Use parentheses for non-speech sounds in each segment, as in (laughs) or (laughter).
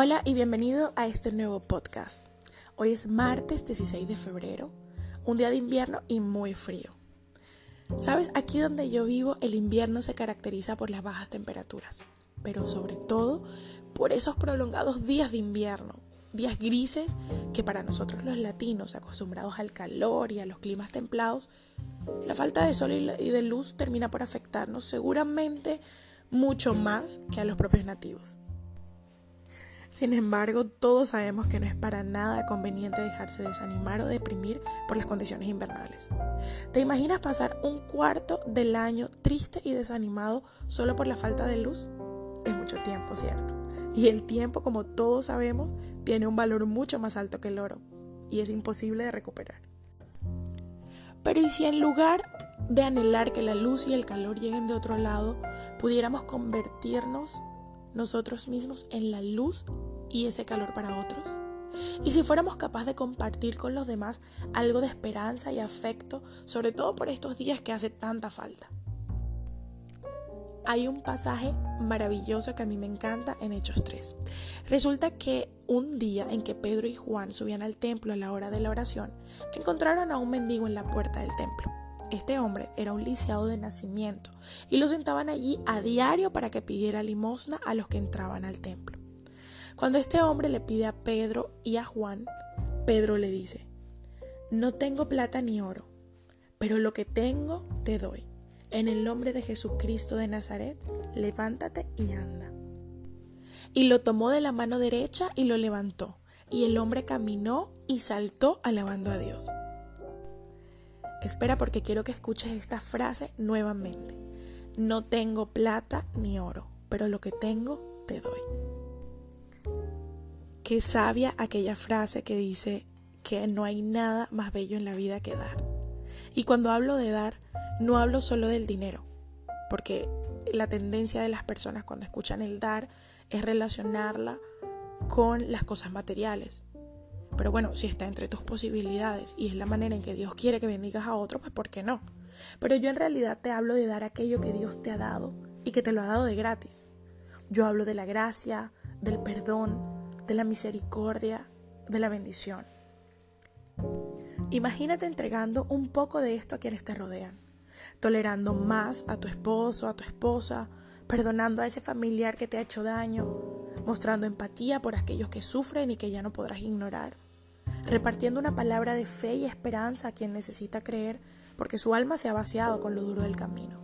Hola y bienvenido a este nuevo podcast. Hoy es martes 16 de febrero, un día de invierno y muy frío. Sabes, aquí donde yo vivo el invierno se caracteriza por las bajas temperaturas, pero sobre todo por esos prolongados días de invierno, días grises que para nosotros los latinos, acostumbrados al calor y a los climas templados, la falta de sol y de luz termina por afectarnos seguramente mucho más que a los propios nativos. Sin embargo, todos sabemos que no es para nada conveniente dejarse desanimar o deprimir por las condiciones invernales. ¿Te imaginas pasar un cuarto del año triste y desanimado solo por la falta de luz? Es mucho tiempo, ¿cierto? Y el tiempo, como todos sabemos, tiene un valor mucho más alto que el oro y es imposible de recuperar. Pero ¿y si en lugar de anhelar que la luz y el calor lleguen de otro lado, pudiéramos convertirnos nosotros mismos en la luz y ese calor para otros? Y si fuéramos capaces de compartir con los demás algo de esperanza y afecto, sobre todo por estos días que hace tanta falta. Hay un pasaje maravilloso que a mí me encanta en Hechos 3. Resulta que un día en que Pedro y Juan subían al templo a la hora de la oración, encontraron a un mendigo en la puerta del templo. Este hombre era un lisiado de nacimiento y lo sentaban allí a diario para que pidiera limosna a los que entraban al templo. Cuando este hombre le pide a Pedro y a Juan, Pedro le dice, no tengo plata ni oro, pero lo que tengo te doy. En el nombre de Jesucristo de Nazaret, levántate y anda. Y lo tomó de la mano derecha y lo levantó, y el hombre caminó y saltó alabando a Dios. Espera porque quiero que escuches esta frase nuevamente. No tengo plata ni oro, pero lo que tengo te doy. Qué sabia aquella frase que dice que no hay nada más bello en la vida que dar. Y cuando hablo de dar, no hablo solo del dinero, porque la tendencia de las personas cuando escuchan el dar es relacionarla con las cosas materiales. Pero bueno, si está entre tus posibilidades y es la manera en que Dios quiere que bendigas a otro, pues ¿por qué no? Pero yo en realidad te hablo de dar aquello que Dios te ha dado y que te lo ha dado de gratis. Yo hablo de la gracia, del perdón, de la misericordia, de la bendición. Imagínate entregando un poco de esto a quienes te rodean, tolerando más a tu esposo, a tu esposa, perdonando a ese familiar que te ha hecho daño, mostrando empatía por aquellos que sufren y que ya no podrás ignorar repartiendo una palabra de fe y esperanza a quien necesita creer porque su alma se ha vaciado con lo duro del camino.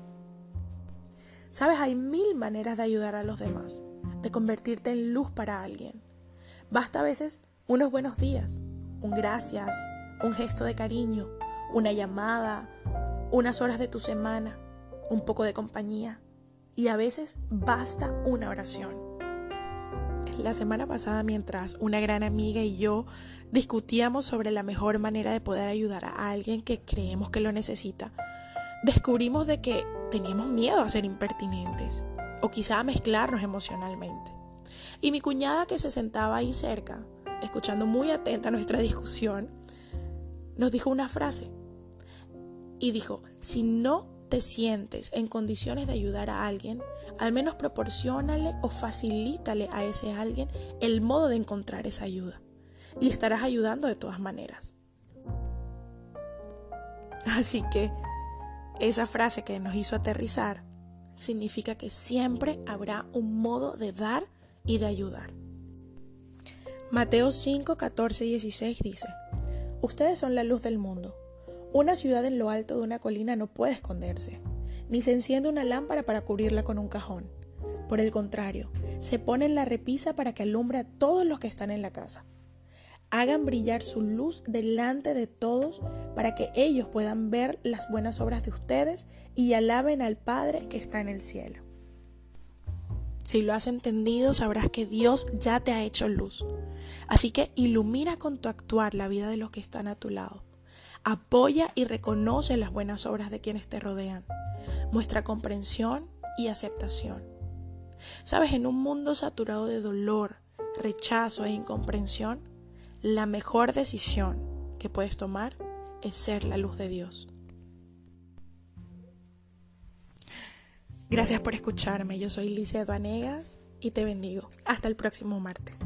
Sabes, hay mil maneras de ayudar a los demás, de convertirte en luz para alguien. Basta a veces unos buenos días, un gracias, un gesto de cariño, una llamada, unas horas de tu semana, un poco de compañía. Y a veces basta una oración. La semana pasada, mientras una gran amiga y yo discutíamos sobre la mejor manera de poder ayudar a alguien que creemos que lo necesita, descubrimos de que teníamos miedo a ser impertinentes o quizá a mezclarnos emocionalmente. Y mi cuñada que se sentaba ahí cerca, escuchando muy atenta nuestra (laughs) discusión, nos dijo una frase. Y dijo, si no te sientes en condiciones de ayudar a alguien, al menos proporcionale o facilítale a ese alguien el modo de encontrar esa ayuda. Y estarás ayudando de todas maneras. Así que esa frase que nos hizo aterrizar significa que siempre habrá un modo de dar y de ayudar. Mateo 5, 14 y 16 dice, Ustedes son la luz del mundo. Una ciudad en lo alto de una colina no puede esconderse, ni se enciende una lámpara para cubrirla con un cajón. Por el contrario, se pone en la repisa para que alumbre a todos los que están en la casa. Hagan brillar su luz delante de todos para que ellos puedan ver las buenas obras de ustedes y alaben al Padre que está en el cielo. Si lo has entendido, sabrás que Dios ya te ha hecho luz. Así que ilumina con tu actuar la vida de los que están a tu lado. Apoya y reconoce las buenas obras de quienes te rodean. Muestra comprensión y aceptación. Sabes, en un mundo saturado de dolor, rechazo e incomprensión, la mejor decisión que puedes tomar es ser la luz de Dios. Gracias por escucharme. Yo soy Licia Vanegas y te bendigo. Hasta el próximo martes.